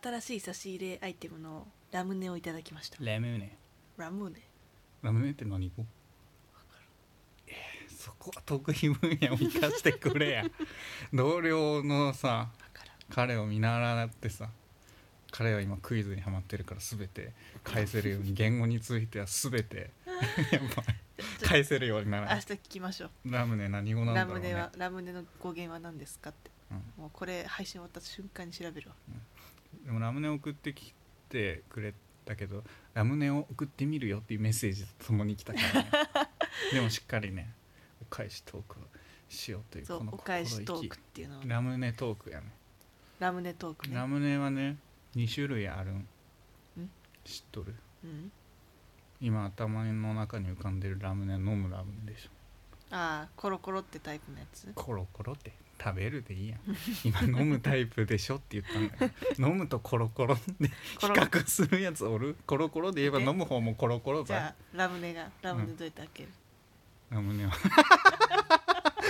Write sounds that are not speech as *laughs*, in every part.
新しい差し入れアイテムのラムネをいただきました。ラムネ。ラムネ。ラムネって何語えーそこは得意分野を生かしてくれや。*laughs* 同僚のさ彼を見習ってさ彼は今クイズにはまってるから全て返せるように言語については全て *laughs* やっぱ返せるようになら明日聞きましょう。ラムネ何語なんだろうね。ラムネはラムネの語源は何ですかって。うん。もうこれ配信終わった瞬間に調べるわでもラムネ送ってきてくれたけどラムネを送ってみるよっていうメッセージとともに来たからね。*laughs* でもしっかりねお返しトークをしようというこのお返しトークっていうのをラムネトークやね。ラムネトークね。ラムネはね2種類あるん。知っとる？うん。今頭の中に浮かんでるラムネ飲むラムネでしょ。ああコロコロってタイプのやつ？コロコロって食べるでいいやん。*laughs* 今飲むタイプでしょって言ったんだよ *laughs* 飲むとコロコロで比較するやつおる？コロコロで言えばえ？飲む方もコロコロだ。じゃあラムネがラムネどうやって開ける、ラムネは。*laughs*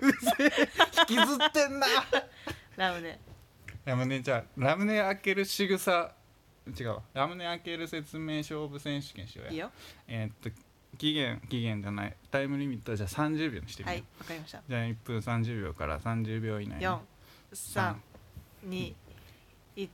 うぜえ。引きずってんな。ラムネ。ラムネじゃあラムネ開ける仕草。違うわ。ラムネ開ける説明勝負選手権しようや。いいよ。えーっと期限期限じゃない。タイムリミットはじゃあ30秒にしてみよう、はいわかりました。じゃあ1分30秒から30秒以内に。四三二一。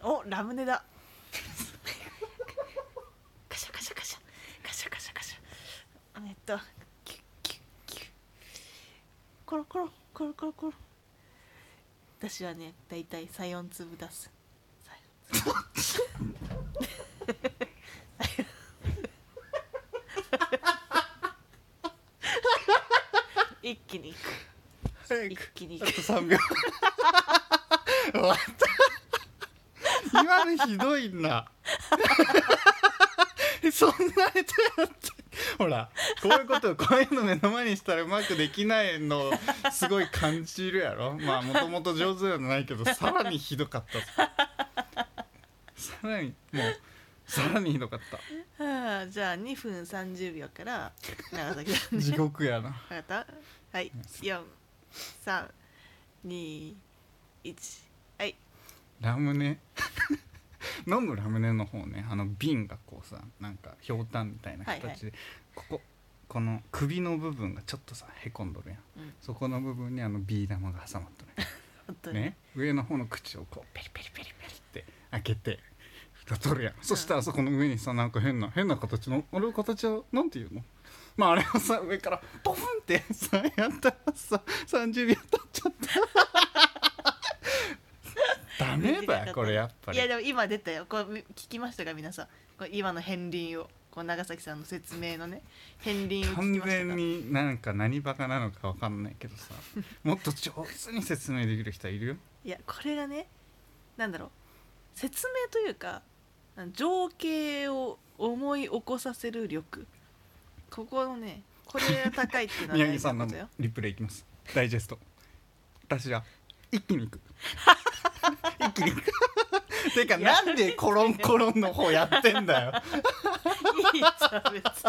おラムネだ。*laughs* カシャカシャカシャ。カシャカシャカシャ。えっとキュッキュッキュッ。コロコロコロコロコロ。私はねだいたい34粒出す *laughs* 一気にいく。一早く。あと気にいく。3秒。終わった。今のひどいな。そんな下手やって。ほらこういうことこういうの目の前にしたらうまくできないのすごい感じるやろ。まあもともと上手ではないけどさらにひどかった。さらにもう *laughs* さらにひどかった。はあ、じゃあ2分30秒から長崎さん地ね獄やな。分かった？はい。4321はい。ラムネ。飲むラムネの方ね。あの瓶がこうさなんかひょうたんみたいな形で、はいこここの首の部分がちょっとさへこんどるやん、うん。そこの部分にあのビー玉が挟まっとる *laughs* ね。上の方の口をこうペリペリペリペリって開けて蓋取るやん、そしたらそこの上にさなんか変な変な形のあれ形はなんていうの？まああれをさ上からポフンってさやったらさ30秒経っちゃった。*laughs* ダメだよこれやっぱり。いやでも今出たよ。こうみ聞きましたか皆さん？こう今の片鱗を。こう長崎さんの説明のね。片鱗を聞き完ましたか？全になんか何バカなのかわかんないけどさ。*laughs* もっと上手に説明できる人はいる？よいやこれがねなんだろう。説明というか情景を思い起こさせる力。ここのねこれが高いっていうのは大宮城さんのリプレイいきます。ダイジェスト。私は一気にいく。一気にいく *laughs* てかなんでコロンコロンの方やってんだよ。いいじゃん別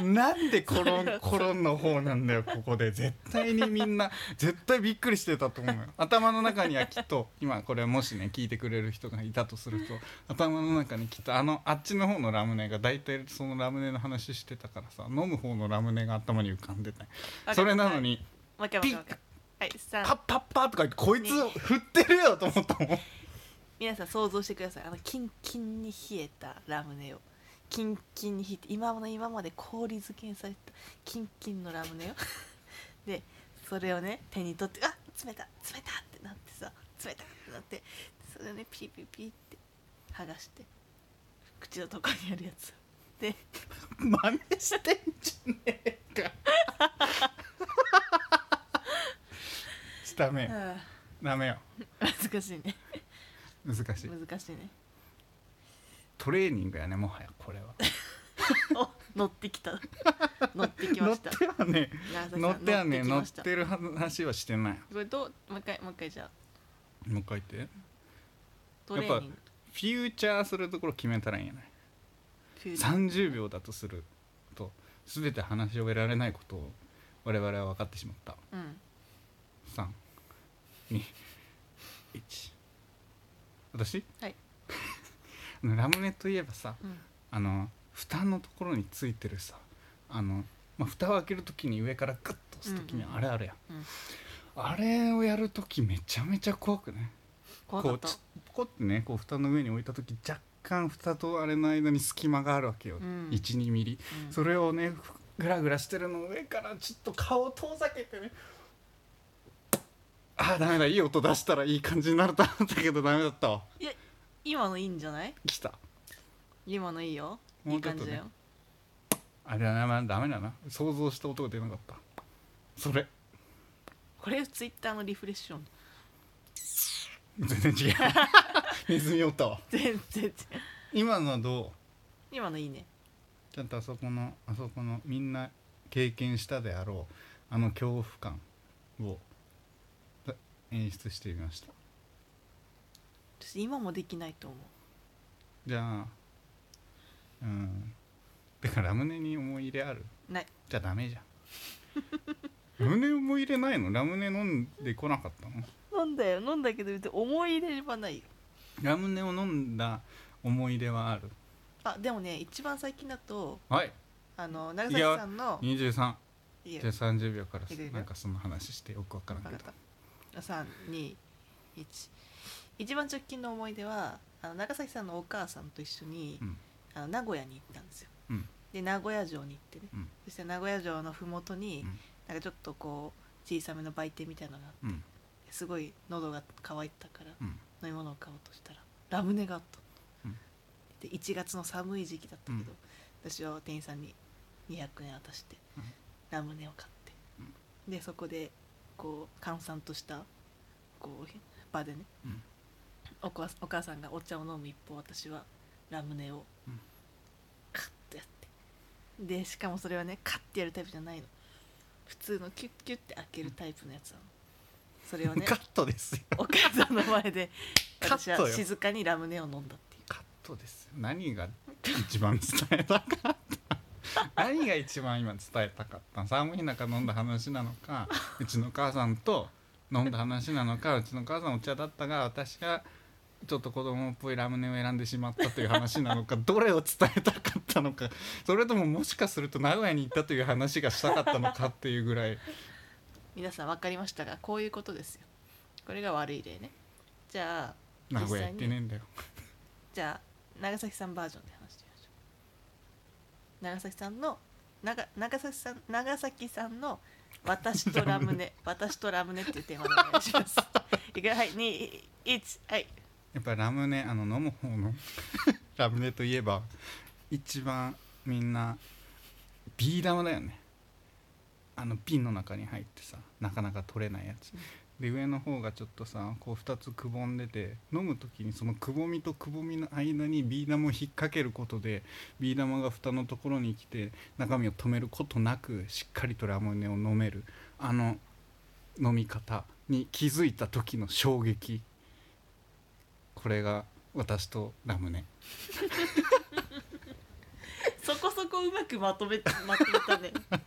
に。なんでコロンコロンの方なんだよここで。絶対にみんな絶対びっくりしてたと思うよ。頭の中にはきっと今これもしね聞いてくれる人がいたとすると頭の中にきっとあのあっちの方のラムネが大体そのラムネの話してたからさ飲む方のラムネが頭に浮かんでたよそれなのにはい。三パッパッパッとか言ってこいつ振ってるよと思ったもん皆さん想像してください。あのキンキンに冷えたラムネを。キンキンに冷えて今の今まで氷漬けにされたキンキンのラムネを。*laughs* でそれをね手に取ってあ冷た冷たってなってさ冷たってなってそれをねピリピリピリって剥がして口のとこにあるやつで真似してんじゃねえか。*laughs* ダメよあダメよー難しいね難しい。難しいね。トレーニングやねもはやこれは。*laughs* お乗ってきた。*laughs* 乗ってきま乗っしたてはね乗ってはね乗ってる話はしてない。これどうもう一回もう一回じゃあ。もう一回言って。トレーニング。フューチャーするところ決めたらいいんやない？フューチャー。30秒だとすると全て話し終えられないことを我々は分かってしまった。うん。321私？はい。*laughs* ラムネといえばさうん。あの蓋のところについてるさあの、まあ、蓋を開ける時に上からグッと押す時にうんうんあれあれや、うん。あれをやる時めちゃめちゃ怖くね。怖かった。こうちポコってねこう蓋の上に置いた時若干蓋とあれの間に隙間があるわけよ、うん。12ミリ。うん。それをねグラグラしてるのを上からちょっと顔を遠ざけてねあーダメだいい音出したらいい感じになると思ったけどダメだったわ。いや今のいいんじゃない？来た。今のいいよ。いいう感じだよ。あれはねダメだな。想像した音が出なかった。それ。これツイッターのリフレッション。全然違う。*laughs* ネズミおったわ。全然違う。今のはどう？今のいいね。ちゃんとあそこのあそこのみんな経験したであろうあの恐怖感をだ演出してみました。私今もできないと思う。じゃあうん。だからラムネに思い入れある？ない。じゃあダメじゃん。*laughs* ラムネ思い入れないの？ラムネ飲んでこなかったの？飲んだよ。飲んだけど別に思い入れはないよ。ラムネを飲んだ思い出はある？あでもね一番最近だとはい。あの長崎さんの23いいよじゃあ30秒からなんかその話してよくわからんけど。分かった321一番直近の思い出はあの長崎さんのお母さんと一緒に、うん。あの名古屋に行ったんですよ、うん。で名古屋城に行ってね、うん。そして名古屋城の麓に、うん。なんかちょっとこう小さめの売店みたいなのがあってうん。すごい喉が渇いたからうん。飲み物を買おうとしたらラムネがあった。で1月の寒い時期だったけど、うん。私は店員さんに200円渡して、うん。ラムネを買って、でそこでこう閑散としたこう場でねうん。お母お母さんがお茶を飲む一方私はラムネをうん。カッとやって。でしかもそれはねカッてやるタイプじゃないの。普通のキュッキュッて開けるタイプのやつなの。それをねカットですよ。お母さんの前で *laughs* 私は静かにラムネを飲んだっていう。カットですよ。何が一番伝えたか。った何が一番今伝えたかった寒い中飲んだ話なのか *laughs* うちの母さんと飲んだ話なのかうちの母さんお茶だったが私がちょっと子供っぽいラムネを選んでしまったという話なのか *laughs* どれを伝えたかったのかそれとももしかすると名古屋に行ったという話がしたかったのかっていうぐらい。皆さん分かりましたがこういうことですよ。これが悪い例ね。じゃあ名古屋行ってねえんだよ。じゃあ長崎さんバージョンで長崎さんの長長崎さん長崎さんの私とラムネ *laughs* 私とラムネっていうテーマでお願いします。*laughs* いくよはい21はい。やっぱりラムネあの飲む方の *laughs* ラムネといえば一番みんなビー玉だよね。あの瓶の中に入ってさなかなか取れないやつ、で上の方がちょっとさこう2つくぼんでて飲む時にそのくぼみとくぼみの間にビー玉を引っ掛けることでビー玉が蓋のところに来て中身を止めることなくしっかりとラムネを飲めるあの飲み方に気づいた時の衝撃。これが私とラムネ。*laughs* そこそこうまくまとめまとめたね。*laughs*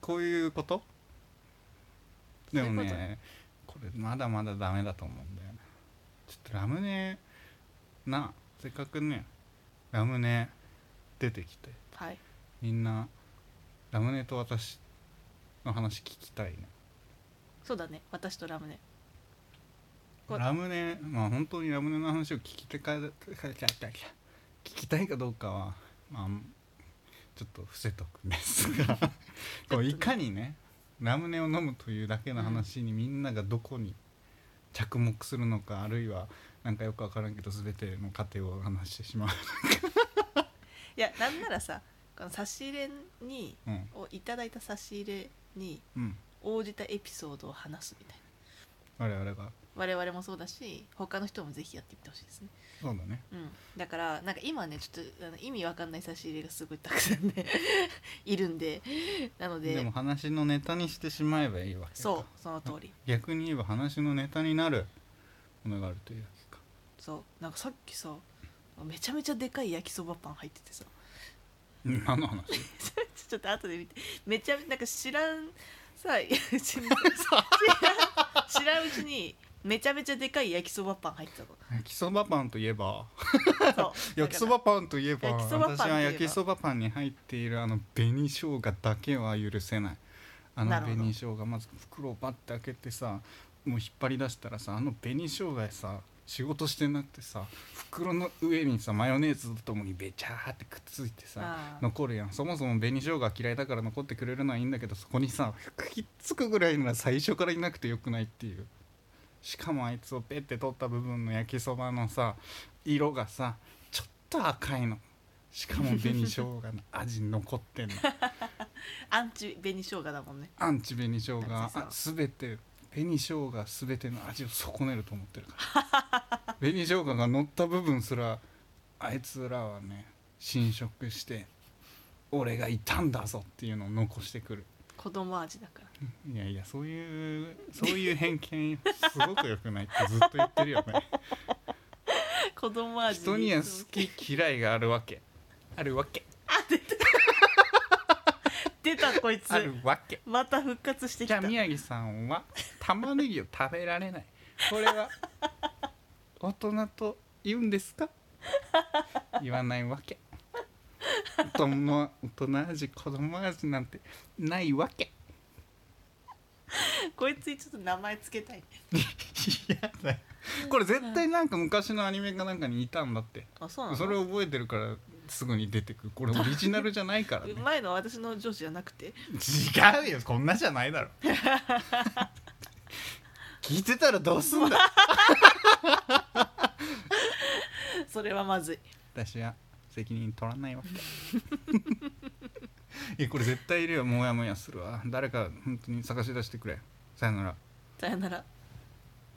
こういうこと？でもねこれまだまだダメだと思うんだよね。ちょっとラムネなせっかくねラムネ出てきてはい。みんなラムネと私の話聞きたいね。そうだね。私とラムネ。こラムネまあ本当にラムネの話を聞きたか聞きたいかどうかはまあちょっと伏せとくんですが。*laughs* *laughs* こういかにねラムネを飲むというだけの話にみんながどこに着目するのか、あるいはなんかよく分からんけど全ての過程を話してしまう、いやなんならさこの差し入れにうん。をいただいた差し入れにうん、応じたエピソードを話すみたいな我々が。我々もそうだし他の人もぜひやってみてほしいですね。そうだね。うん、だからなんか今ねちょっとあの意味わかんない差し入れがすごいたくさんね *laughs* いるんで。なのででも話のネタにしてしまえばいいわけか。そうその通り。逆に言えば話のネタになるものがあるというわけか。そう。なんかさっきさめちゃめちゃでかい焼きそばパン入っててさ。うん何の話？*laughs* ちょっと後で見て。めちゃなんか知らんさ *laughs* 知らん *laughs* 知らんうちにめちゃめちゃでかい焼きそばパン入ってたの *laughs* 焼きそばパンといえば。焼きそばパンといえば焼きそばパン私は焼きそばパンに入っているあの紅生姜だけは許せない。あの紅生姜まず袋をパッて開けてさもう引っ張り出したらさあの紅生姜さ仕事してなくてさ袋の上にさマヨネーズとともにべちゃーってくっついてさ残るやん。そもそも紅生姜嫌いだから残ってくれるのはいいんだけどそこにさひっつくぐらいなら最初からいなくてよくないっていう。しかもあいつをペッて取った部分の焼きそばのさ色がさちょっと赤いの。しかも紅生姜の味残ってんの。*laughs* アンチ紅生姜だもんね。アンチ紅生姜。だって。紅生姜全ての味を損ねると思ってるから *laughs* *laughs* 紅生姜が乗った部分すらあいつらはね侵食して俺がいたんだぞっていうのを残してくる。子供味だから。*laughs* いやいやそういうそういう偏見すごく良くないってずっと言ってるよね。*laughs* 子供味。人には好き嫌いがあるわけ。あるわけ。出たこいつ。あるわけ。また復活してきた。じゃあ宮城さんは玉ねぎを食べられない。これは大人と言うんですか？*laughs* 言わないわけ。大人大人味子供味なんてないわけ。こいつにちょっと名前つけたい。嫌だよ。これ絶対なんか昔のアニメかなんかにいたんだって。あそうなの？それを覚えてるからすぐに出てくる。これオリジナルじゃないからね。*laughs* 前の私の上司じゃなくて？違うよ。こんなじゃないだろ。*laughs* 聞いてたらどうすんだ？*laughs* それはまずい。私は責任取らないわ。け *laughs* いやこれ絶対いるよ。モヤモヤするわ。誰か本当に探し出してくれ。さよなら。さよなら